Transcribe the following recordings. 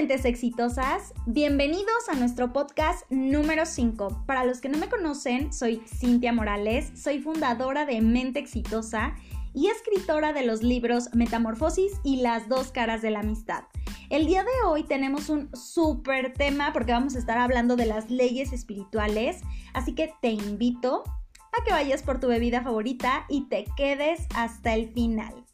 mentes exitosas, bienvenidos a nuestro podcast número 5. Para los que no me conocen, soy Cintia Morales, soy fundadora de Mente Exitosa y escritora de los libros Metamorfosis y las dos caras de la amistad. El día de hoy tenemos un súper tema porque vamos a estar hablando de las leyes espirituales, así que te invito a que vayas por tu bebida favorita y te quedes hasta el final.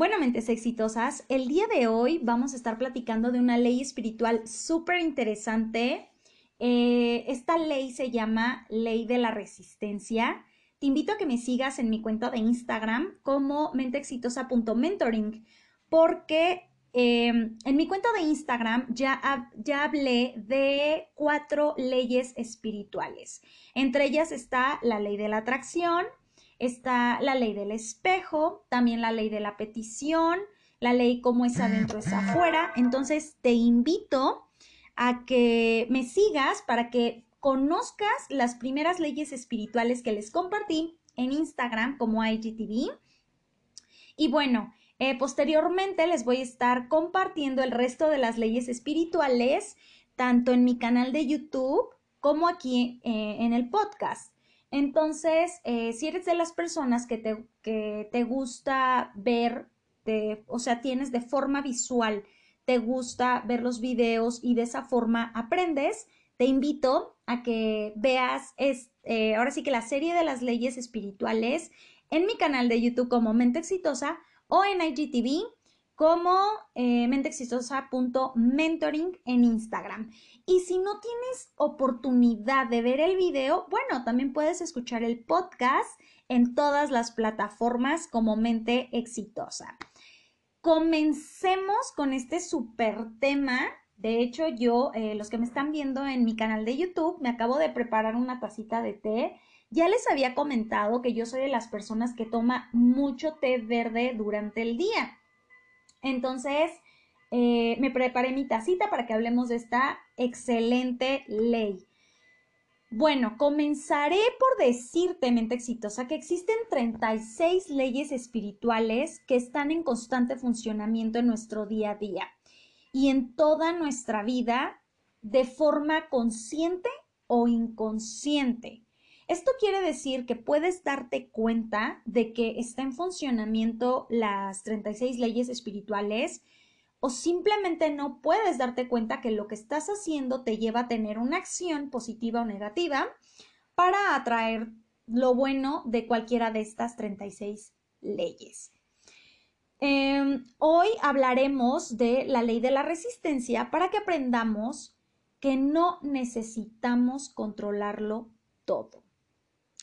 Bueno, mentes exitosas, el día de hoy vamos a estar platicando de una ley espiritual súper interesante. Eh, esta ley se llama Ley de la Resistencia. Te invito a que me sigas en mi cuenta de Instagram como menteexitosa.mentoring, porque em, en mi cuenta de Instagram ya, ya hablé de cuatro leyes espirituales. Entre ellas está la ley de la atracción, está la ley del espejo, también la ley de la petición, la ley como es adentro es afuera. Entonces te invito a que me sigas para que conozcas las primeras leyes espirituales que les compartí en Instagram como IGTV. Y bueno, eh, posteriormente les voy a estar compartiendo el resto de las leyes espirituales, tanto en mi canal de YouTube como aquí eh, en el podcast. Entonces, eh, si eres de las personas que te, que te gusta ver, o sea, tienes de forma visual, te gusta ver los videos y de esa forma aprendes, te invito a que veas, eh, ahora sí que la serie de las leyes espirituales en mi canal de YouTube como Mente Exitosa o en IGTV como eh, menteexitosa.mentoring en Instagram. Y si no tienes oportunidad de ver el video, bueno, también puedes escuchar el podcast en todas las plataformas como Mente Exitosa. Comencemos con este súper tema. De hecho, yo, eh, los que me están viendo en mi canal de YouTube, me acabo de preparar una tacita de té. Ya les había comentado que yo soy de las personas que toma mucho té verde durante el día. Entonces, eh, me preparé mi tacita para que hablemos de esta excelente ley. Bueno, comenzaré por decirte, mente exitosa, que existen 36 leyes espirituales que están en constante funcionamiento en nuestro día a día y en toda nuestra vida de forma consciente o inconsciente. Esto quiere decir que puedes darte cuenta de que está en funcionamiento las 36 leyes espirituales o simplemente no puedes darte cuenta que lo que estás haciendo te lleva a tener una acción positiva o negativa para atraer lo bueno de cualquiera de estas 36 leyes. Em, hoy hablaremos de la ley de la resistencia para que aprendamos que no necesitamos controlarlo todo.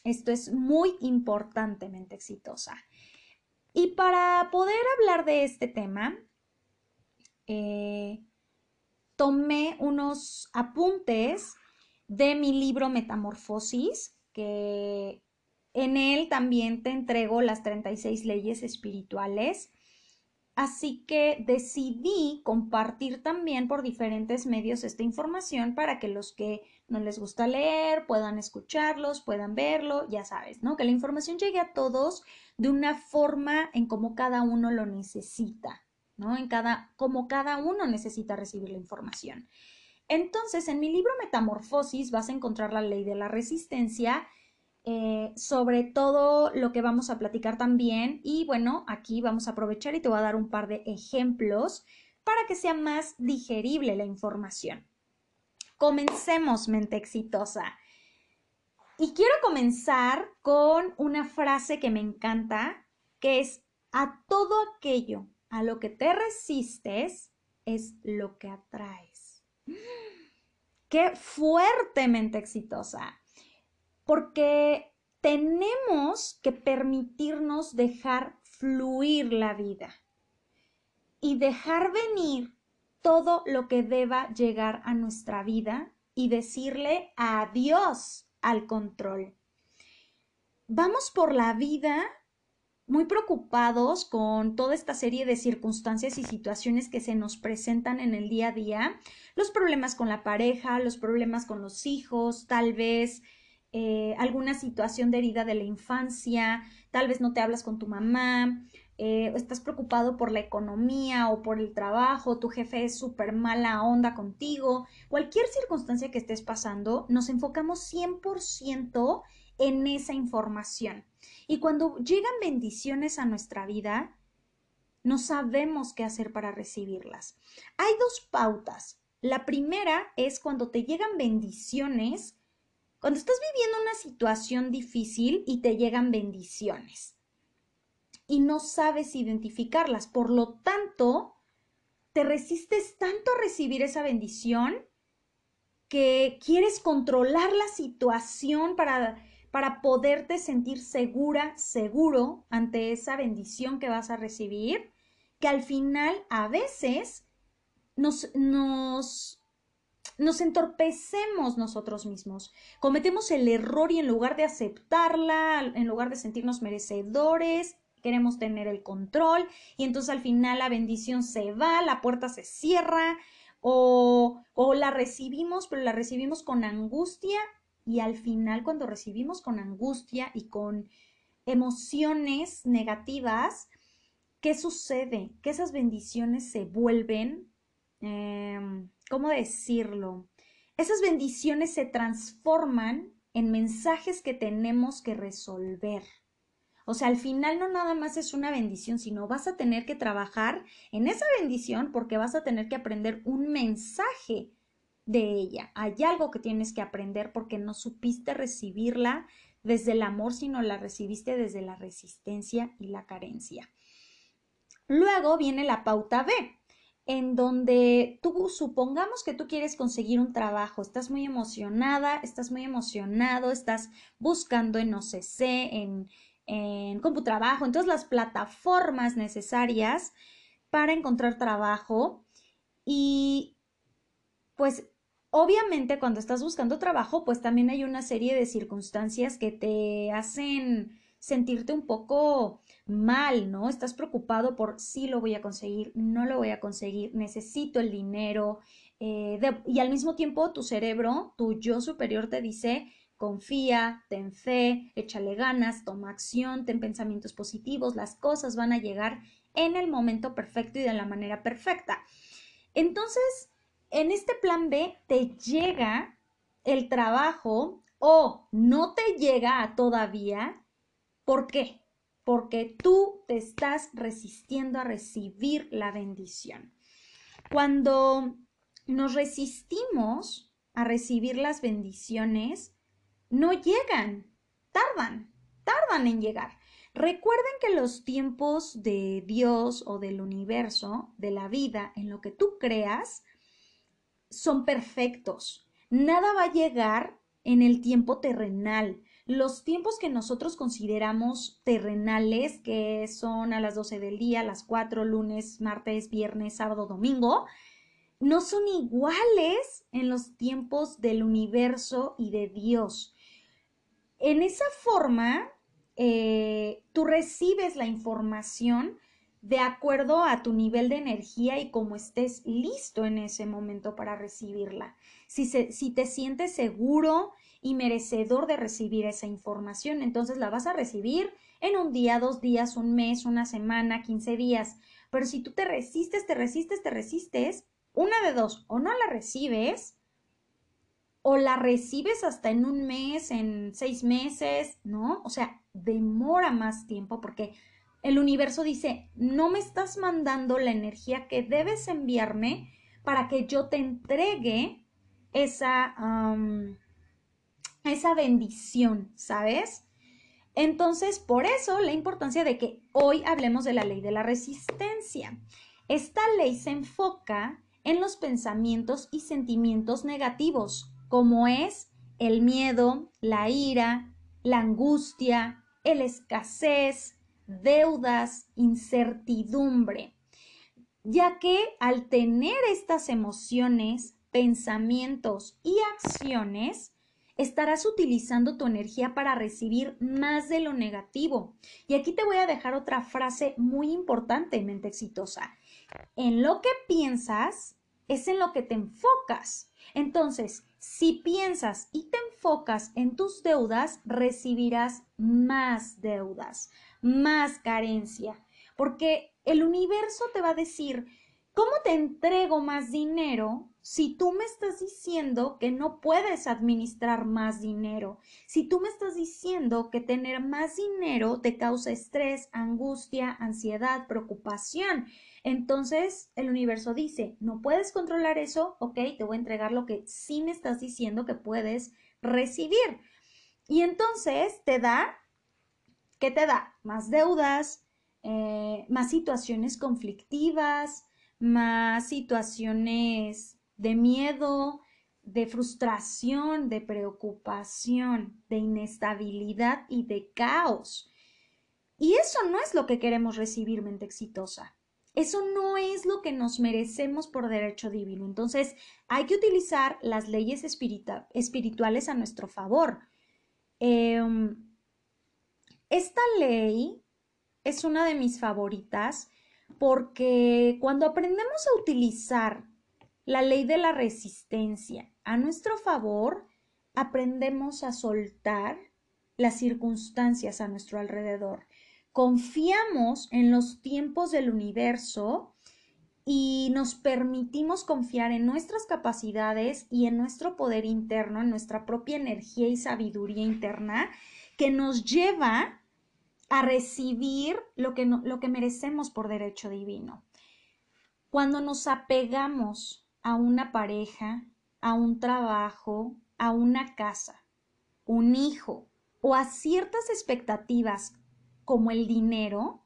Esto es muy importantemente exitosa. Y para poder hablar de este tema, eh, tomé unos apuntes de mi libro Metamorfosis, que en él también te entrego las 36 leyes espirituales. Así que decidí compartir también por diferentes medios esta información para que los que no les gusta leer puedan escucharlos, puedan verlo, ya sabes, ¿no? Que la información llegue a todos de una forma en como cada uno lo necesita, ¿no? En cada, como cada uno necesita recibir la información. Entonces, en mi libro Metamorfosis vas a encontrar la ley de la resistencia eh, sobre todo lo que vamos a platicar también. Y bueno, aquí vamos a aprovechar y te voy a dar un par de ejemplos para que sea más digerible la información. Comencemos, mente exitosa. Y quiero comenzar con una frase que me encanta, que es, a todo aquello a lo que te resistes es lo que atraes. Qué fuertemente exitosa porque tenemos que permitirnos dejar fluir la vida y dejar venir todo lo que deba llegar a nuestra vida y decirle adiós al control. Vamos por la vida muy preocupados con toda esta serie de circunstancias y situaciones que se nos presentan en el día a día, los problemas con la pareja, los problemas con los hijos, tal vez eh, alguna situación de herida de la infancia, tal vez no te hablas con tu mamá, eh, estás preocupado por la economía o por el trabajo, tu jefe es súper mala onda contigo, cualquier circunstancia que estés pasando, nos enfocamos 100% en esa información. Y cuando llegan bendiciones a nuestra vida, no sabemos qué hacer para recibirlas. Hay dos pautas. La primera es cuando te llegan bendiciones, cuando estás viviendo una situación difícil y te llegan bendiciones y no sabes identificarlas. Por lo tanto, te resistes tanto a recibir esa bendición que quieres controlar la situación para, para poderte sentir segura, seguro ante esa bendición que vas a recibir, que al final a veces nos, nos, nos entorpecemos nosotros mismos. Cometemos el error y en lugar de aceptarla, en lugar de sentirnos merecedores, queremos tener el control y entonces al final la bendición se va, la puerta se cierra o, o la recibimos, pero la recibimos con angustia y al final cuando recibimos con angustia y con emociones negativas, ¿qué sucede? Que esas bendiciones se vuelven, em, ¿cómo decirlo? Esas bendiciones se transforman en mensajes que tenemos que resolver. O sea, al final no nada más es una bendición, sino vas a tener que trabajar en esa bendición porque vas a tener que aprender un mensaje de ella. Hay algo que tienes que aprender porque no supiste recibirla desde el amor, sino la recibiste desde la resistencia y la carencia. Luego viene la pauta B, en donde tú supongamos que tú quieres conseguir un trabajo, estás muy emocionada, estás muy emocionado, estás buscando en OCC, en, en CompuTrabajo, en todas las plataformas necesarias para encontrar trabajo. Y pues obviamente cuando estás buscando trabajo, pues también hay una serie de circunstancias que te hacen sentirte un poco mal, ¿no? Estás preocupado por si lo voy a conseguir, no lo voy a conseguir, necesito el dinero. Eh, y al mismo tiempo tu cerebro, tu yo superior te dice, Confía, ten fe, échale ganas, toma acción, ten pensamientos positivos, las cosas van a llegar en el momento perfecto y de la manera perfecta. Entonces, en este plan B te llega el trabajo o no te llega todavía. ¿Por qué? Porque tú te estás resistiendo a recibir la bendición. Cuando nos resistimos a recibir las bendiciones, no llegan, tardan, tardan en llegar. Recuerden que los tiempos de Dios o del universo, de la vida, en lo que tú creas, son perfectos. Nada va a llegar en el tiempo terrenal. Los tiempos que nosotros consideramos terrenales, que son a las 12 del día, las 4, lunes, martes, viernes, sábado, domingo, no son iguales en los tiempos del universo y de Dios. En esa forma, eh, tú recibes la información de acuerdo a tu nivel de energía y cómo estés listo en ese momento para recibirla. Si, si te sientes seguro y merecedor de recibir esa información, entonces la vas a recibir en un día, dos días, un mes, una semana, quince días. Pero si tú te resistes, te resistes, te resistes, una de dos, o no la recibes, o la recibes hasta en un mes, en seis meses, ¿no? O sea, demora más tiempo porque el universo dice, no me estás mandando la energía que debes enviarme para que yo te entregue esa, esa bendición, ¿sabes? Entonces, por eso la importancia de que hoy hablemos de la ley de la resistencia. Esta ley se enfoca en los pensamientos y sentimientos negativos, como es el miedo, la ira, la angustia, el escasez, deudas, incertidumbre, ya que al tener estas emociones, pensamientos y acciones, estarás utilizando tu energía para recibir más de lo negativo. Y aquí te voy a dejar otra frase muy importante, mente exitosa. En lo que piensas, es en lo que te enfocas. Entonces, si piensas y te enfocas en tus deudas, recibirás más deudas, más carencia, porque el universo te va a decir, ¿cómo te entrego más dinero si tú me estás diciendo que no puedes administrar más dinero? Si tú me estás diciendo que tener más dinero te causa estrés, angustia, ansiedad, preocupación. Entonces el universo dice, no puedes controlar eso, ok, te voy a entregar lo que sí me estás diciendo que puedes recibir. Y entonces te da, ¿qué te da? Más deudas, eh, más situaciones conflictivas, más situaciones de miedo, de frustración, de preocupación, de inestabilidad y de caos. Y eso no es lo que queremos recibir, mente exitosa. Eso no es lo que nos merecemos por derecho divino. Entonces, hay que utilizar las leyes espirituales a nuestro favor. Em, esta ley es una de mis favoritas porque cuando aprendemos a utilizar la ley de la resistencia a nuestro favor, aprendemos a soltar las circunstancias a nuestro alrededor confiamos en los tiempos del universo y nos permitimos confiar en nuestras capacidades y en nuestro poder interno, en nuestra propia energía y sabiduría interna, que nos lleva a recibir lo que, lo que merecemos por derecho divino. Cuando nos apegamos a una pareja, a un trabajo, a una casa, un hijo o a ciertas expectativas como el dinero,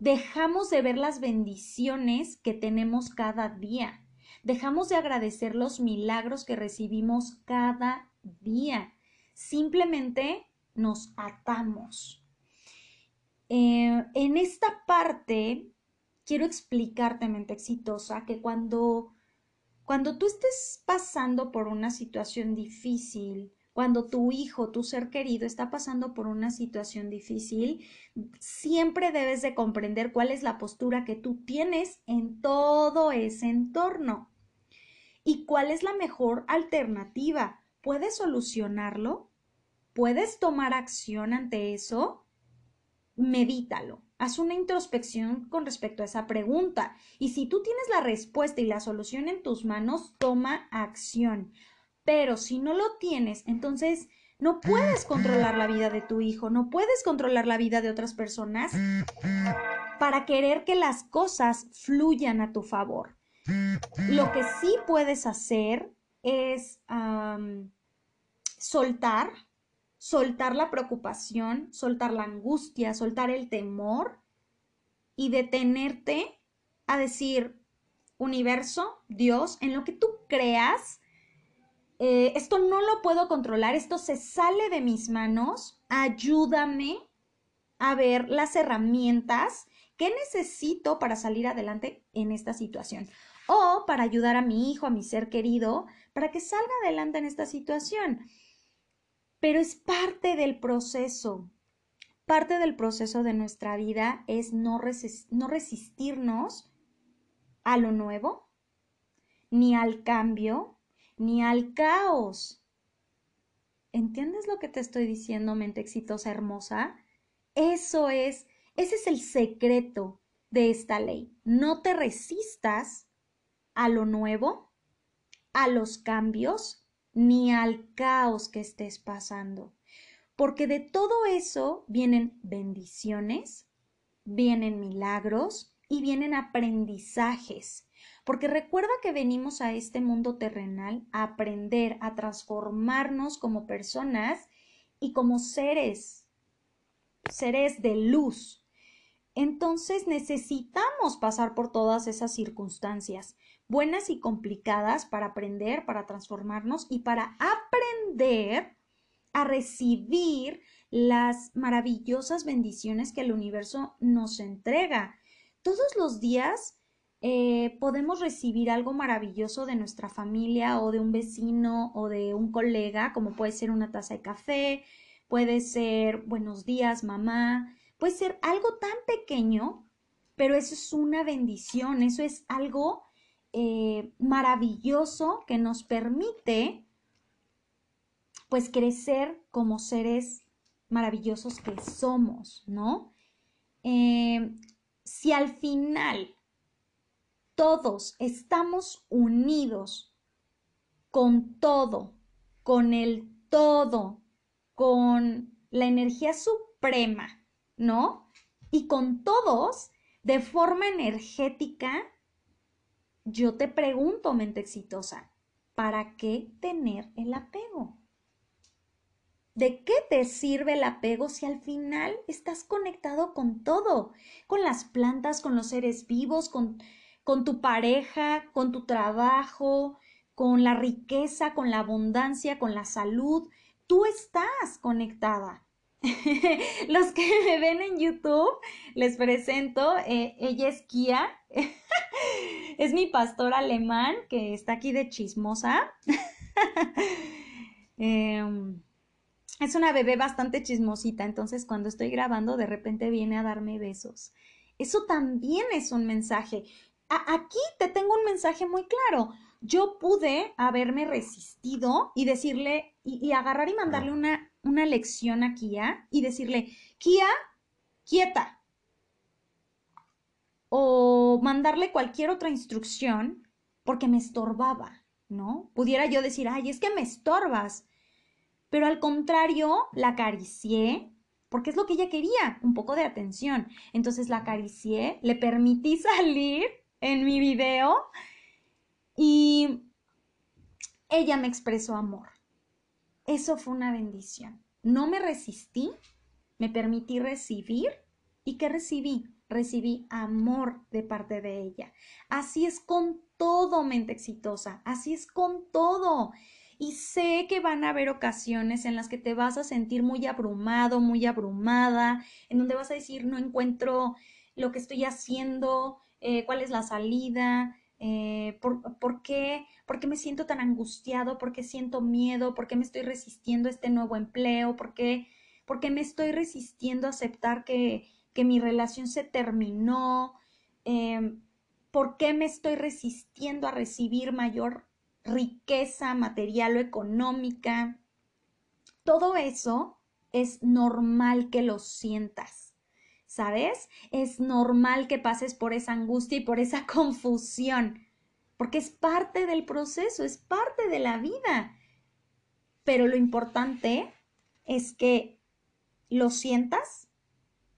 dejamos de ver las bendiciones que tenemos cada día. Dejamos de agradecer los milagros que recibimos cada día. Simplemente nos atamos. Eh, en esta parte, quiero explicarte, mente exitosa, que cuando, cuando tú estés pasando por una situación difícil, cuando tu hijo, tu ser querido está pasando por una situación difícil, siempre debes de comprender cuál es la postura que tú tienes en todo ese entorno y cuál es la mejor alternativa. ¿Puedes solucionarlo? ¿Puedes tomar acción ante eso? Medítalo. Haz una introspección con respecto a esa pregunta. Y si tú tienes la respuesta y la solución en tus manos, toma acción. Pero si no lo tienes, entonces no puedes controlar la vida de tu hijo, no puedes controlar la vida de otras personas para querer que las cosas fluyan a tu favor. Lo que sí puedes hacer es soltar, soltar la preocupación, soltar la angustia, soltar el temor y detenerte a decir, universo, Dios, en lo que tú creas, eh, esto no lo puedo controlar, esto se sale de mis manos, ayúdame a ver las herramientas que necesito para salir adelante en esta situación o para ayudar a mi hijo, a mi ser querido, para que salga adelante en esta situación. Pero es parte del proceso. Parte del proceso de nuestra vida es no, no resistirnos a lo nuevo, ni al cambio, ni al caos. ¿Entiendes lo que te estoy diciendo, mente exitosa hermosa? Eso es, ese es el secreto de esta ley. No te resistas a lo nuevo, a los cambios, ni al caos que estés pasando. Porque de todo eso vienen bendiciones, vienen milagros y vienen aprendizajes. Porque recuerda que venimos a este mundo terrenal a aprender, a transformarnos como personas y como seres, seres de luz. Entonces necesitamos pasar por todas esas circunstancias, buenas y complicadas, para aprender, para transformarnos y para aprender a recibir las maravillosas bendiciones que el universo nos entrega. Todos los días eh, podemos recibir algo maravilloso de nuestra familia o de un vecino o de un colega, como puede ser una taza de café, puede ser buenos días, mamá, puede ser algo tan pequeño, pero eso es una bendición, eso es algo eh, maravilloso que nos permite pues crecer como seres maravillosos que somos, ¿no? Eh, si al final todos estamos unidos con todo, con el todo, con la energía suprema, ¿no? Y con todos, de forma energética, yo te pregunto, mente exitosa, ¿para qué tener el apego? ¿De qué te sirve el apego si al final estás conectado con todo? Con las plantas, con los seres vivos, con, con tu pareja, con tu trabajo, con la riqueza, con la abundancia, con la salud. Tú estás conectada. Los que me ven en YouTube, les presento, eh, ella es Kia, es mi pastor alemán que está aquí de chismosa. Em, es una bebé bastante chismosita, entonces cuando estoy grabando de repente viene a darme besos. Eso también es un mensaje. aquí te tengo un mensaje muy claro. Yo pude haberme resistido y decirle, y, agarrar y mandarle una, una lección a Kia y decirle, Kia, quieta. O mandarle cualquier otra instrucción porque me estorbaba, ¿no? Pudiera yo decir, ay, es que me estorbas pero al contrario, la acaricié, porque es lo que ella quería, un poco de atención. Entonces la acaricié, le permití salir en mi video y ella me expresó amor. Eso fue una bendición. No me resistí, me permití recibir y ¿qué recibí? Recibí amor de parte de ella. Así es con todo, mente exitosa. Así es con todo. Y sé que van a haber ocasiones en las que te vas a sentir muy abrumado, muy abrumada, en donde vas a decir, no encuentro lo que estoy haciendo, eh, cuál es la salida, eh, ¿por, qué, ¿por, qué, me siento tan angustiado? ¿Por qué siento miedo? ¿Por qué me estoy resistiendo a este nuevo empleo? ¿Por qué, por qué me estoy resistiendo a aceptar que, que mi relación se terminó? Eh, ¿Por qué me estoy resistiendo a recibir mayor riqueza material o económica. Todo eso es normal que lo sientas. ¿Sabes? Es normal que pases por esa angustia y por esa confusión, porque es parte del proceso, es parte de la vida. Pero lo importante es que lo sientas,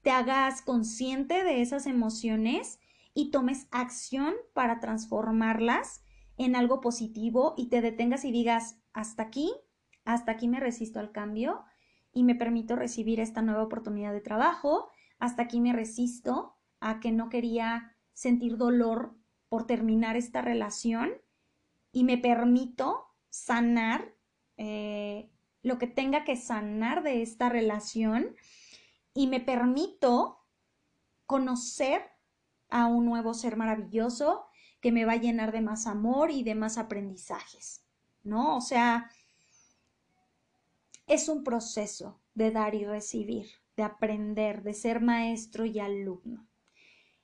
te hagas consciente de esas emociones y tomes acción para transformarlas en algo positivo y te detengas y digas, hasta aquí, hasta aquí me resisto al cambio y me permito recibir esta nueva oportunidad de trabajo, hasta aquí me resisto a que no quería sentir dolor por terminar esta relación y me permito sanar eh, lo que tenga que sanar de esta relación y me permito conocer a un nuevo ser maravilloso que me va a llenar de más amor y de más aprendizajes, ¿no? O sea, es un proceso de dar y recibir, de aprender, de ser maestro y alumno.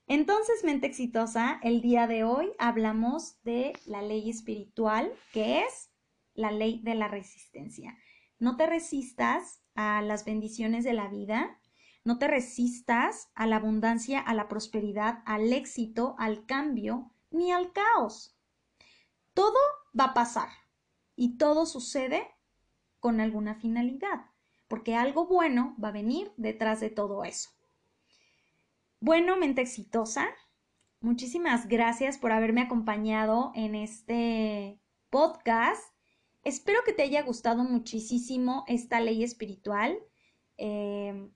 Entonces, mente exitosa, el día de hoy hablamos de la ley espiritual, que es la ley de la resistencia. No te resistas a las bendiciones de la vida, no te resistas a la abundancia, a la prosperidad, al éxito, al cambio, ni al caos. Todo va a pasar y todo sucede con alguna finalidad, porque algo bueno va a venir detrás de todo eso. Bueno, mente exitosa, muchísimas gracias por haberme acompañado en este podcast. Espero que te haya gustado muchísimo esta ley espiritual. Eh,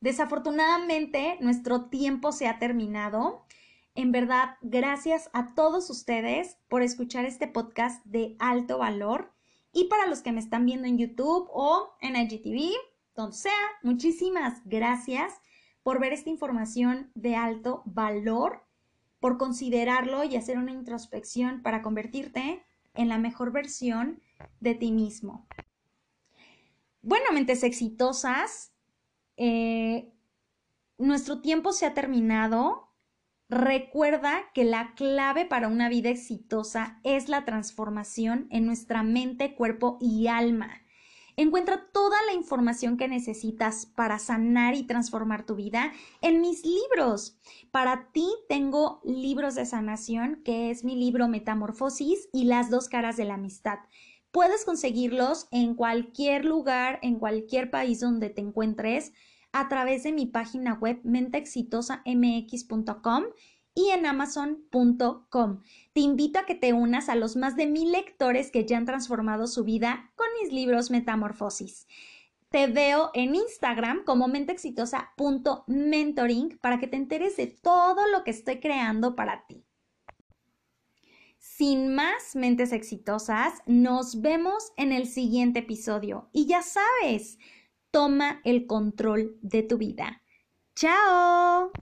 desafortunadamente, nuestro tiempo se ha terminado. En verdad, gracias a todos ustedes por escuchar este podcast de alto valor. Y para los que me están viendo en YouTube o en IGTV, donde sea, muchísimas gracias por ver esta información de alto valor, por considerarlo y hacer una introspección para convertirte en la mejor versión de ti mismo. Bueno, mentes exitosas, eh, nuestro tiempo se ha terminado Recuerda que la clave para una vida exitosa es la transformación en nuestra mente, cuerpo y alma. Encuentra toda la información que necesitas para sanar y transformar tu vida en mis libros. Para ti tengo libros de sanación, que es mi libro Metamorfosis y las dos caras de la amistad. Puedes conseguirlos en cualquier lugar, en cualquier país donde te encuentres, a través de mi página web menteexitosamx.com y en amazon.com. Te invito a que te unas a los más de mil lectores que ya han transformado su vida con mis libros Metamorfosis. Te veo en Instagram como menteexitosa.mentoring para que te enteres de todo lo que estoy creando para ti. Sin más mentes exitosas, nos vemos en el siguiente episodio. Y ya sabes, toma el control de tu vida. ¡Chao!